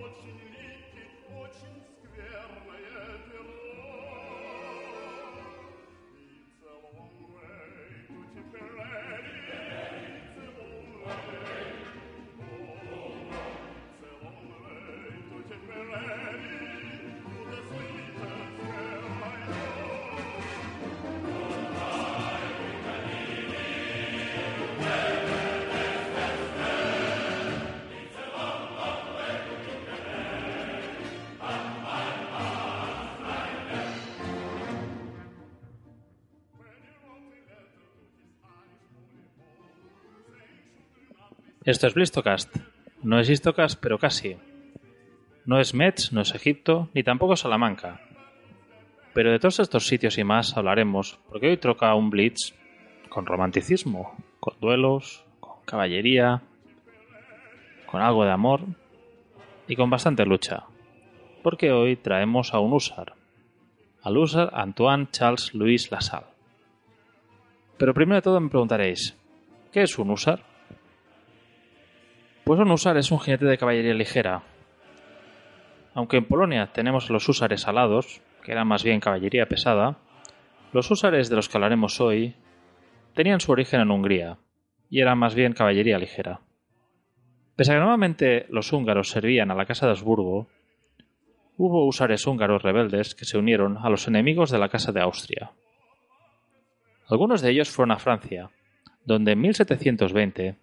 очень липкий, очень скверное Esto es Blistocast. No es Histocast, pero casi. No es Metz, no es Egipto, ni tampoco Salamanca. Pero de todos estos sitios y más hablaremos, porque hoy troca un Blitz con romanticismo, con duelos, con caballería, con algo de amor y con bastante lucha. Porque hoy traemos a un húsar, al húsar Antoine Charles Louis Lassalle. Pero primero de todo me preguntaréis, ¿qué es un húsar? Pues un húsar es un jinete de caballería ligera. Aunque en Polonia tenemos los húsares alados, que eran más bien caballería pesada, los húsares de los que hablaremos hoy tenían su origen en Hungría y eran más bien caballería ligera. Pese a que normalmente los húngaros servían a la Casa de Habsburgo, hubo húsares húngaros rebeldes que se unieron a los enemigos de la Casa de Austria. Algunos de ellos fueron a Francia, donde en 1720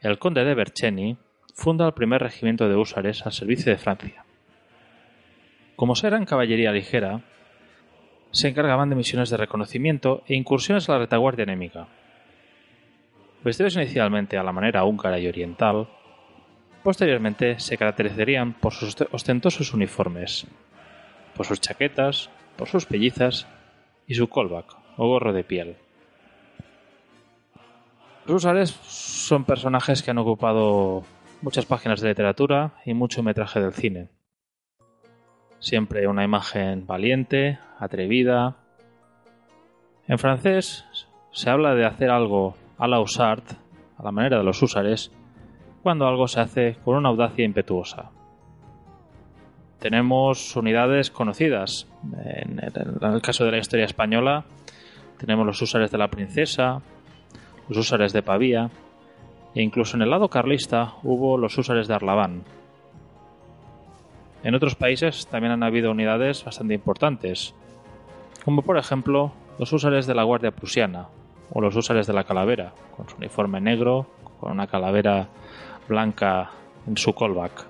el conde de Bercheny funda el primer regimiento de húsares al servicio de Francia. Como eran caballería ligera, se encargaban de misiones de reconocimiento e incursiones a la retaguardia enemiga. Vestidos inicialmente a la manera húngara y oriental, posteriormente se caracterizarían por sus ostentosos uniformes, por sus chaquetas, por sus pellizas y su callback o gorro de piel. Los húsares son personajes que han ocupado muchas páginas de literatura y mucho metraje del cine. Siempre una imagen valiente, atrevida. En francés se habla de hacer algo a la usart, a la manera de los húsares, cuando algo se hace con una audacia impetuosa. Tenemos unidades conocidas. En el caso de la historia española, tenemos los húsares de la princesa, los húsares de Pavía, e incluso en el lado carlista hubo los húsares de Arlaván. En otros países también han habido unidades bastante importantes, como por ejemplo los húsares de la Guardia Prusiana o los húsares de la Calavera, con su uniforme negro, con una calavera blanca en su callback.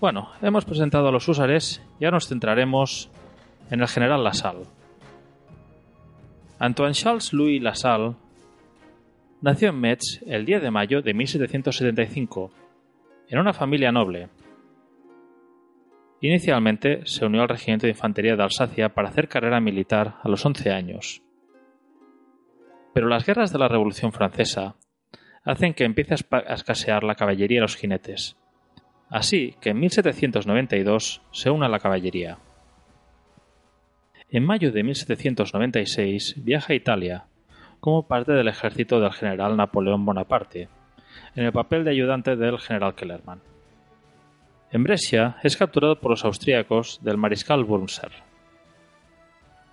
Bueno, hemos presentado a los húsares y ahora nos centraremos en el general Lassalle. Antoine Charles Louis Lassalle nació en Metz el 10 de mayo de 1775, en una familia noble. Inicialmente se unió al regimiento de infantería de Alsacia para hacer carrera militar a los 11 años. Pero las guerras de la Revolución Francesa hacen que empiece a escasear la caballería y los jinetes. Así que en 1792 se une a la caballería. En mayo de 1796 viaja a Italia como parte del ejército del general Napoleón Bonaparte, en el papel de ayudante del general Kellerman. En Brescia es capturado por los austríacos del mariscal Wurmser.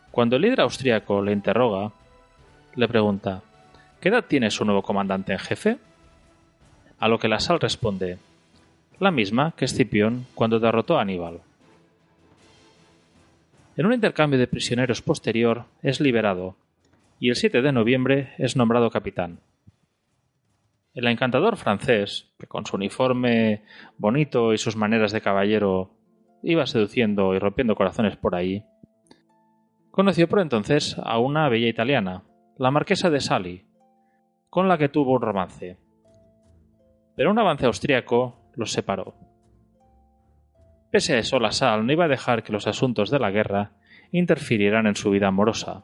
Cuando el líder austríaco le interroga, le pregunta ¿Qué edad tiene su nuevo comandante en jefe? A lo que la sal responde la misma que Escipión cuando derrotó a Aníbal. En un intercambio de prisioneros posterior es liberado y el 7 de noviembre es nombrado capitán. El encantador francés, que con su uniforme bonito y sus maneras de caballero iba seduciendo y rompiendo corazones por ahí, conoció por entonces a una bella italiana, la marquesa de Sali, con la que tuvo un romance. Pero un avance austriaco los separó. Pese a eso, la Sal no iba a dejar que los asuntos de la guerra interfirieran en su vida amorosa.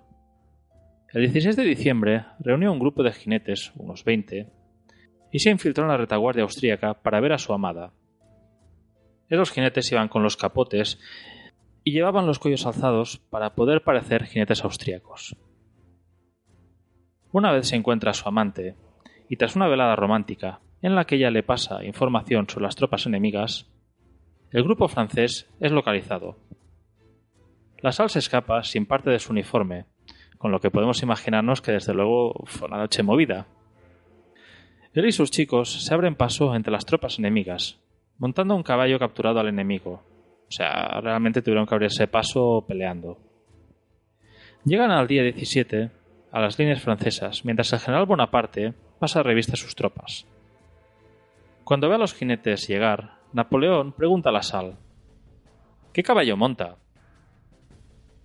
El 16 de diciembre reunió un grupo de jinetes, unos 20, y se infiltró en la retaguardia austríaca para ver a su amada. Esos jinetes iban con los capotes y llevaban los cuellos alzados para poder parecer jinetes austríacos. Una vez se encuentra a su amante, y tras una velada romántica en la que ella le pasa información sobre las tropas enemigas, el grupo francés es localizado. La sal se escapa sin parte de su uniforme, con lo que podemos imaginarnos que desde luego fue una noche movida. Él y sus chicos se abren paso entre las tropas enemigas, montando un caballo capturado al enemigo. O sea, realmente tuvieron que abrirse paso peleando. Llegan al día 17 a las líneas francesas, mientras el general Bonaparte pasa a revista sus tropas. Cuando ve a los jinetes llegar, Napoleón pregunta a la sal ¿Qué caballo monta?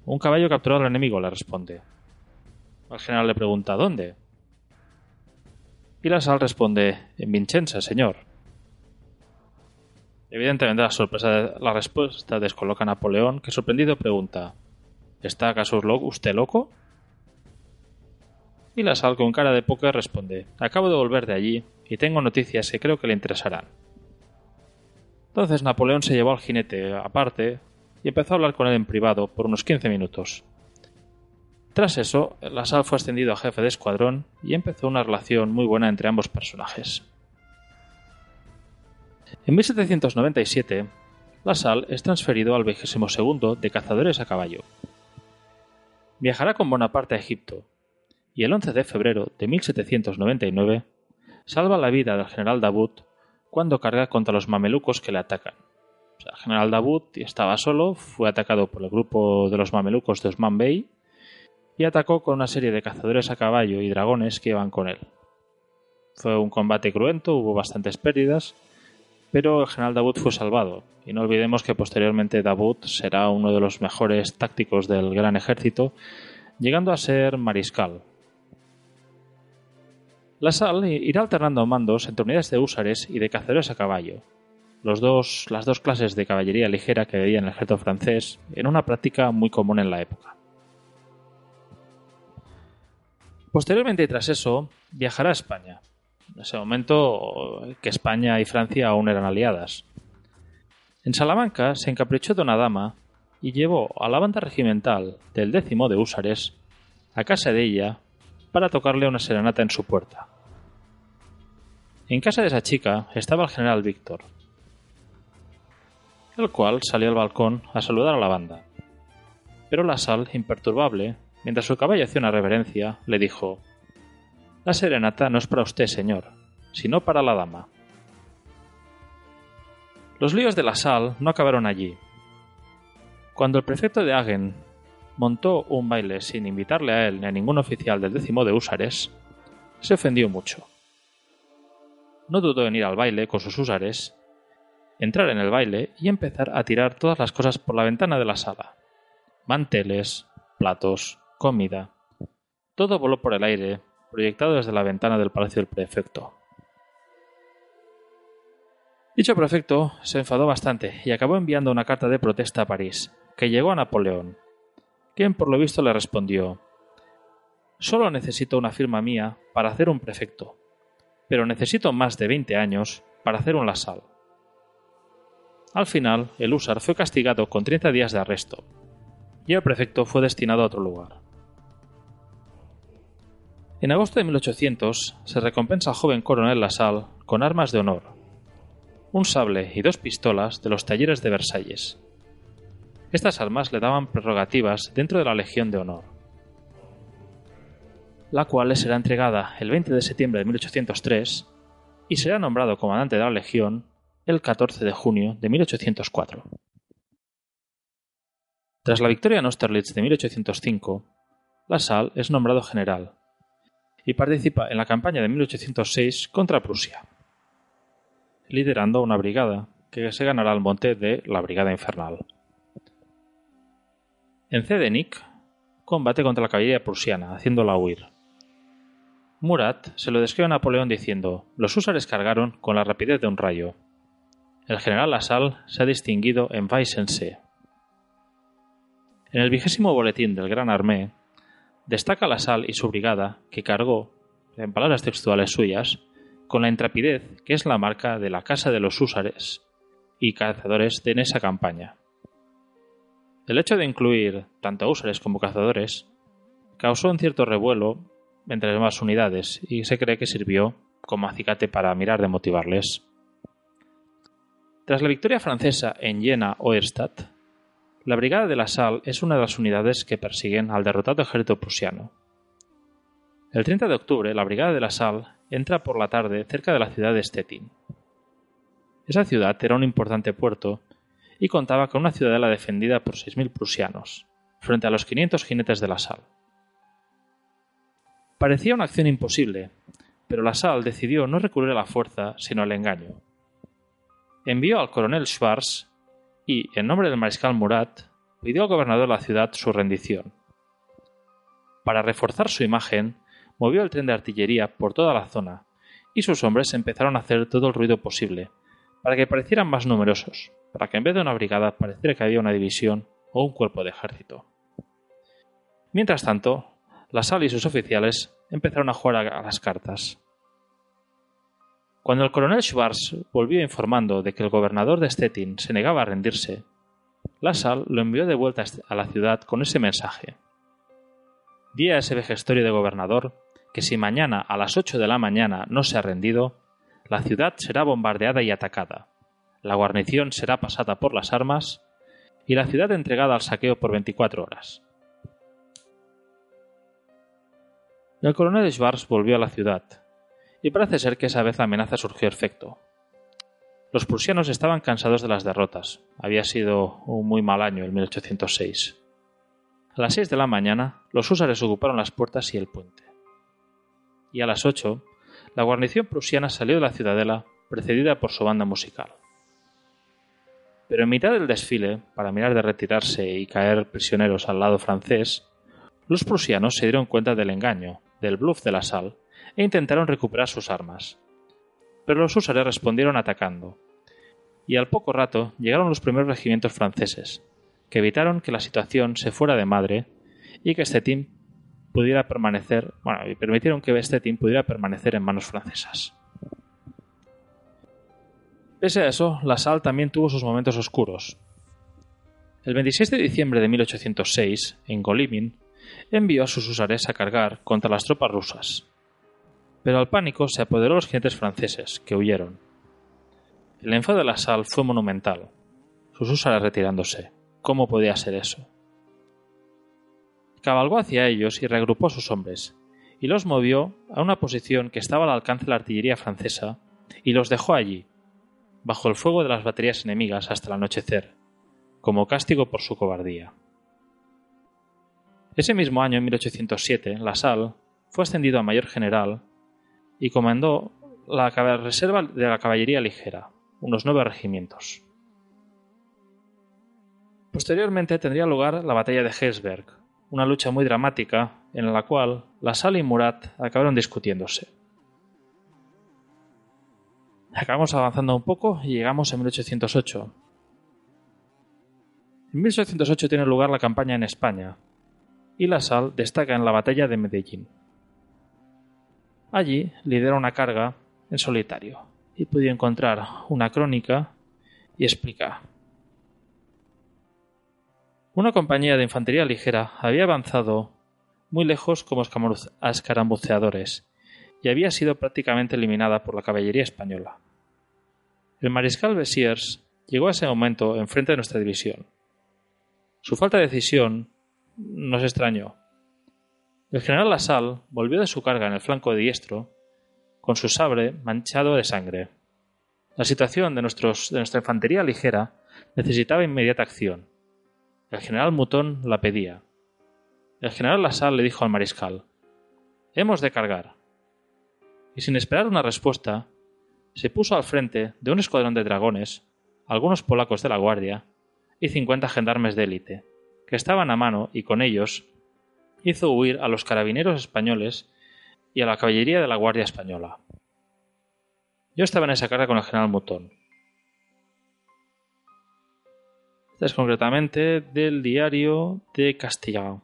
Un caballo capturado al enemigo, le responde. El general le pregunta ¿Dónde? Y la sal responde, en Vincenza, señor. Evidentemente la, sorpresa, la respuesta descoloca a Napoleón, que sorprendido pregunta, ¿Está acaso usted loco? Y la sal con cara de póker responde, acabo de volver de allí y tengo noticias que creo que le interesarán. Entonces Napoleón se llevó al jinete aparte y empezó a hablar con él en privado por unos 15 minutos. Tras eso, la fue ascendido a jefe de escuadrón y empezó una relación muy buena entre ambos personajes. En 1797, la es transferido al 22 de cazadores a caballo. Viajará con Bonaparte a Egipto, y el 11 de febrero de 1799 salva la vida del general Davout cuando carga contra los mamelucos que le atacan. el general Davout estaba solo, fue atacado por el grupo de los mamelucos de Osman Bey y atacó con una serie de cazadores a caballo y dragones que iban con él. Fue un combate cruento, hubo bastantes pérdidas, pero el general Davout fue salvado. Y no olvidemos que posteriormente Davout será uno de los mejores tácticos del gran ejército, llegando a ser mariscal. La Sal irá alternando mandos entre unidades de húsares y de cazadores a caballo, los dos, las dos clases de caballería ligera que veía en el ejército francés, en una práctica muy común en la época. Posteriormente tras eso, viajará a España, en ese momento que España y Francia aún eran aliadas. En Salamanca se encaprichó de una dama y llevó a la banda regimental del décimo de húsares a casa de ella para tocarle una serenata en su puerta. En casa de esa chica estaba el general Víctor, el cual salió al balcón a saludar a la banda. Pero la sal, imperturbable, mientras su caballo hacía una reverencia, le dijo la serenata no es para usted, señor, sino para la dama. Los líos de la sal no acabaron allí. Cuando el prefecto de Hagen montó un baile sin invitarle a él ni a ningún oficial del décimo de húsares, se ofendió mucho. No dudó en ir al baile con sus húsares, entrar en el baile y empezar a tirar todas las cosas por la ventana de la sala. Manteles, platos, comida. Todo voló por el aire proyectado desde la ventana del palacio del prefecto. Dicho prefecto se enfadó bastante y acabó enviando una carta de protesta a París, que llegó a Napoleón, quien por lo visto le respondió Solo necesito una firma mía para hacer un prefecto, pero necesito más de veinte años para hacer un lasal. Al final, el húsar fue castigado con treinta días de arresto, y el prefecto fue destinado a otro lugar. En agosto de 1800 se recompensa al joven coronel Lassalle con armas de honor, un sable y dos pistolas de los talleres de Versalles. Estas armas le daban prerrogativas dentro de la Legión de Honor, la cual le será entregada el 20 de septiembre de 1803 y será nombrado comandante de la Legión el 14 de junio de 1804. Tras la victoria en Austerlitz de 1805, Lassalle es nombrado general y participa en la campaña de 1806 contra Prusia, liderando una brigada que se ganará al monte de la Brigada Infernal. En Cedenik combate contra la caballería prusiana, haciéndola huir. Murat se lo describe a Napoleón diciendo: Los húsares cargaron con la rapidez de un rayo. El general Lasalle se ha distinguido en Weissensee. En el vigésimo boletín del Gran Armée Destaca la sal y su brigada, que cargó, en palabras textuales suyas, con la intrepidez que es la marca de la Casa de los Húsares y cazadores en esa campaña. El hecho de incluir tanto húsares como cazadores causó un cierto revuelo entre ambas unidades y se cree que sirvió como acicate para mirar de motivarles. Tras la victoria francesa en Jena o Erstadt, la Brigada de la Sal es una de las unidades que persiguen al derrotado ejército prusiano. El 30 de octubre, la Brigada de la Sal entra por la tarde cerca de la ciudad de Stettin. Esa ciudad era un importante puerto y contaba con una ciudadela defendida por 6.000 prusianos, frente a los 500 jinetes de la Sal. Parecía una acción imposible, pero la Sal decidió no recurrir a la fuerza, sino al engaño. Envió al coronel Schwarz y, en nombre del mariscal Murat, pidió al gobernador de la ciudad su rendición. Para reforzar su imagen, movió el tren de artillería por toda la zona y sus hombres empezaron a hacer todo el ruido posible, para que parecieran más numerosos, para que en vez de una brigada pareciera que había una división o un cuerpo de ejército. Mientras tanto, la Sal y sus oficiales empezaron a jugar a las cartas. Cuando el coronel Schwarz volvió informando de que el gobernador de Stettin se negaba a rendirse, la Sal lo envió de vuelta a la ciudad con ese mensaje. Di a ese vejestorio de gobernador que si mañana a las ocho de la mañana no se ha rendido, la ciudad será bombardeada y atacada, la guarnición será pasada por las armas y la ciudad entregada al saqueo por 24 horas. El coronel Schwarz volvió a la ciudad, y parece ser que esa vez la amenaza surgió efecto. Los prusianos estaban cansados de las derrotas. Había sido un muy mal año el 1806. A las seis de la mañana, los húsares ocuparon las puertas y el puente. Y a las ocho, la guarnición prusiana salió de la ciudadela, precedida por su banda musical. Pero en mitad del desfile, para mirar de retirarse y caer prisioneros al lado francés, los prusianos se dieron cuenta del engaño, del bluff de la sal, e intentaron recuperar sus armas. Pero los húsares respondieron atacando, y al poco rato llegaron los primeros regimientos franceses, que evitaron que la situación se fuera de madre y que Stettin pudiera permanecer, bueno, y permitieron que Stettin pudiera permanecer en manos francesas. Pese a eso, la Sal también tuvo sus momentos oscuros. El 26 de diciembre de 1806, en Golimin, envió a sus usares a cargar contra las tropas rusas. Pero el pánico se apoderó de los jinetes franceses, que huyeron. El enfado de la Sal fue monumental, sus usares retirándose. ¿Cómo podía ser eso? Cabalgó hacia ellos y reagrupó a sus hombres, y los movió a una posición que estaba al alcance de la artillería francesa, y los dejó allí, bajo el fuego de las baterías enemigas hasta el anochecer, como castigo por su cobardía. Ese mismo año, en 1807, La Salle fue ascendido a mayor general y comandó la reserva de la caballería ligera, unos nueve regimientos. Posteriormente tendría lugar la batalla de Hesberg, una lucha muy dramática en la cual La Salle y Murat acabaron discutiéndose. Acabamos avanzando un poco y llegamos a 1808. En 1808 tiene lugar la campaña en España, y La Salle destaca en la batalla de Medellín. Allí lidera una carga en solitario y pudo encontrar una crónica y explica. Una compañía de infantería ligera había avanzado muy lejos como escarambuceadores y había sido prácticamente eliminada por la caballería española. El mariscal Bessiers llegó a ese momento enfrente de nuestra división. Su falta de decisión nos extrañó. El general Lasalle volvió de su carga en el flanco diestro con su sabre manchado de sangre. La situación de, de nuestra infantería ligera necesitaba inmediata acción. El general Mutón la pedía. El general Lasalle le dijo al mariscal Hemos de cargar. Y sin esperar una respuesta, se puso al frente de un escuadrón de dragones, algunos polacos de la guardia y cincuenta gendarmes de élite, que estaban a mano y con ellos hizo huir a los carabineros españoles y a la caballería de la Guardia Española. Yo estaba en esa carga con el general Mutón. Este es concretamente del diario de Castilla.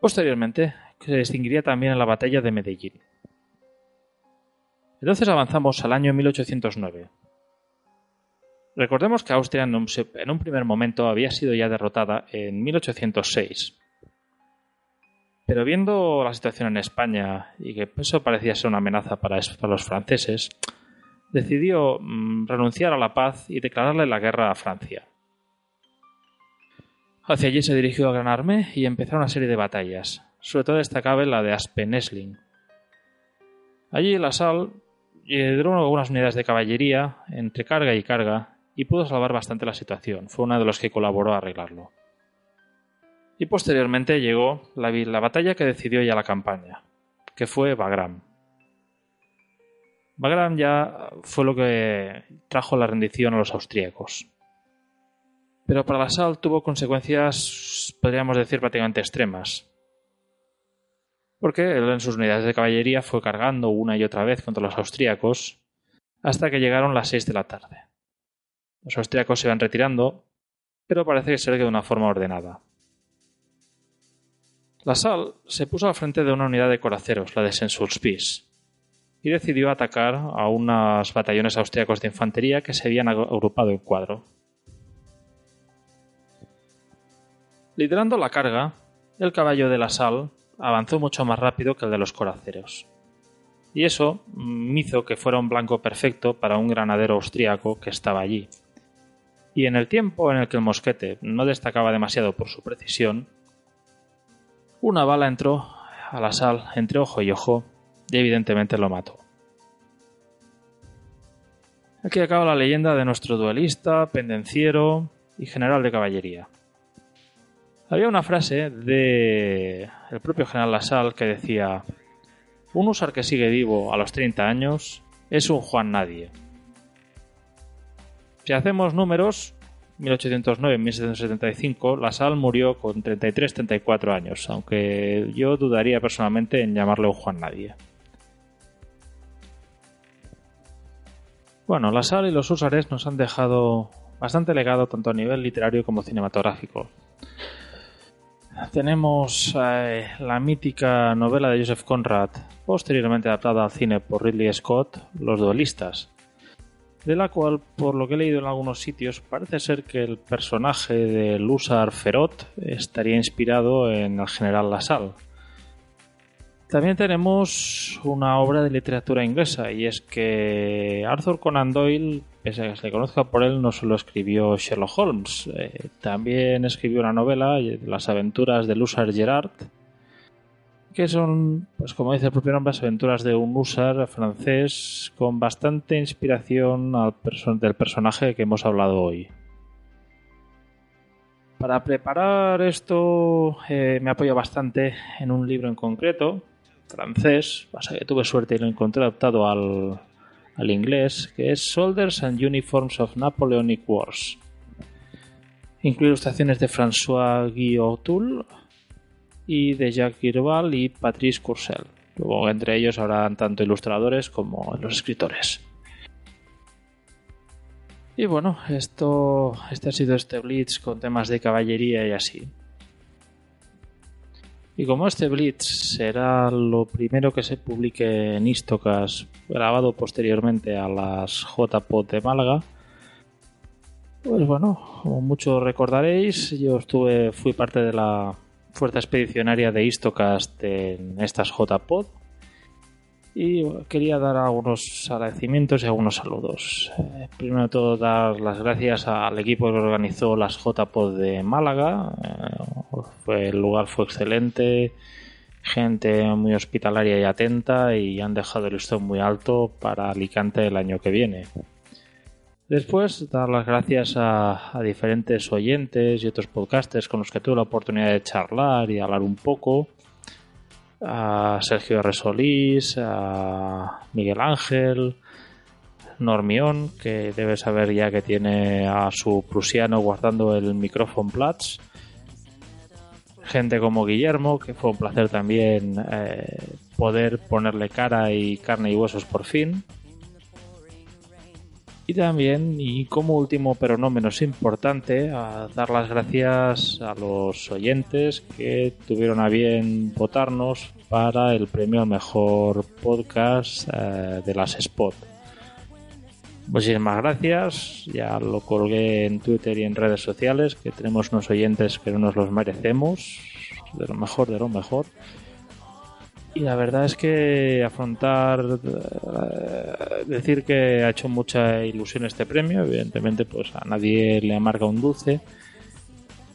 Posteriormente, se distinguiría también en la batalla de Medellín. Entonces avanzamos al año 1809. Recordemos que Austria en un, primer momento había sido ya derrotada en 1806. Pero viendo la situación en España y que eso parecía ser una amenaza para, los franceses, decidió mm, renunciar a la paz y declararle la guerra a Francia. Hacia allí se dirigió a Gran Arme y empezaron una serie de batallas, sobre todo destacable la de Aspen-Esling. Allí la Sal lideró algunas unidades de caballería entre carga y carga y pudo salvar bastante la situación. Fue uno de los que colaboró a arreglarlo. Y posteriormente llegó la, la batalla que decidió ya la campaña, que fue Bagram. Bagram ya fue lo que trajo la rendición a los austríacos. Pero para la Sal tuvo consecuencias, podríamos decir, prácticamente extremas. porque él en sus unidades de caballería fue cargando una y otra vez contra los austríacos hasta que llegaron las seis de la tarde. Los austríacos se iban retirando, pero parece ser que de una forma ordenada. La Sal se puso al frente de una unidad de coraceros, la de Saint-Sulpice, y decidió atacar a unos batallones austríacos de infantería que se habían agrupado en cuadro. Liderando la carga, el caballo de la Sal avanzó mucho más rápido que el de los coraceros. Y eso hizo que fuera un blanco perfecto para un granadero austríaco que estaba allí. Y en el tiempo en el que el mosquete no destacaba demasiado por su precisión, una bala entró a la sal entre ojo y ojo y evidentemente lo mató. Aquí acaba la leyenda de nuestro duelista, pendenciero y general de caballería. Había una frase de el propio general Lasal que decía: Un usar que sigue vivo a los 30 años es un Juan Nadie. Si hacemos números, 1809-1775, Lasal murió con 33-34 años, aunque yo dudaría personalmente en llamarle un Juan Nadie. Bueno, Lasal y los Húsares nos han dejado bastante legado tanto a nivel literario como cinematográfico. Tenemos eh, la mítica novela de Joseph Conrad, posteriormente adaptada al cine por Ridley Scott, Los duelistas, de la cual, por lo que he leído en algunos sitios, parece ser que el personaje de Lusar Ferot estaría inspirado en el general Lasalle. También tenemos una obra de literatura inglesa y es que Arthur Conan Doyle pese a que se conozca por él, no solo escribió Sherlock Holmes, eh, también escribió una novela, Las aventuras de Lusar Gerard, que son, pues como dice el propio nombre, las aventuras de un Lusar francés con bastante inspiración del personaje que hemos hablado hoy. Para preparar esto eh, me apoyo bastante en un libro en concreto, francés, pasa que tuve suerte y lo encontré adaptado al, al inglés, que es Soldiers and Uniforms of Napoleonic Wars. Incluye ilustraciones de François Guillotul y de Jacques Girval y Patrice Courcelle. Luego entre ellos habrán tanto ilustradores como los escritores. Y bueno, esto, este ha sido este Blitz con temas de caballería y así. Y como este Blitz será lo primero que se publique en Istocas, grabado posteriormente a las JPOT de Málaga, pues bueno, como muchos recordaréis, yo estuve, fui parte de la fuerza expedicionaria de Istocast en estas JPOD y quería dar algunos agradecimientos y algunos saludos. Eh, primero de todo, dar las gracias al equipo que organizó las JPOD de Málaga. Eh, el lugar fue excelente, gente muy hospitalaria y atenta y han dejado el listón muy alto para Alicante el año que viene. Después, dar las gracias a, diferentes oyentes y otros podcasters con los que tuve la oportunidad de charlar y hablar un poco a Sergio R. Solís, a Miguel Ángel, Normión, que debe saber ya que tiene a su prusiano guardando el micrófono Platz. Gente como Guillermo, que fue un placer también eh, poder ponerle cara y carne y huesos por fin. Y también, y como último pero no menos importante, a dar las gracias a los oyentes que tuvieron a bien votarnos para el premio al mejor podcast eh, de las Spot. Muchísimas gracias, ya lo colgué en Twitter y en redes sociales, que tenemos unos oyentes que no nos los merecemos, de lo mejor, de lo mejor. Y la verdad es que afrontar, eh, decir que ha hecho mucha ilusión este premio, evidentemente pues a nadie le amarga un dulce.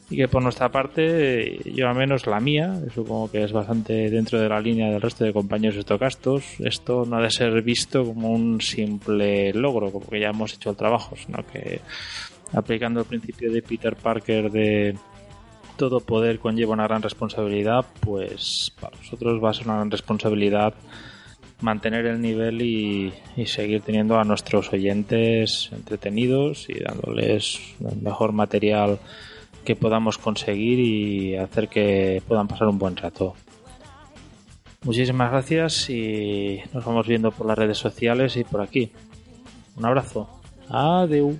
Y que por nuestra parte, yo al menos la mía, supongo que es bastante dentro de la línea del resto de compañeros estocastos, esto no ha de ser visto como un simple logro, como que ya hemos hecho el trabajo, sino que aplicando el principio de Peter Parker de todo poder conlleva una gran responsabilidad, pues para nosotros va a ser una gran responsabilidad mantener el nivel y, seguir teniendo a nuestros oyentes entretenidos y dándoles el mejor material que podamos conseguir y hacer que puedan pasar un buen rato. Muchísimas gracias y nos vamos viendo por las redes sociales y por aquí. Un abrazo. Adeu.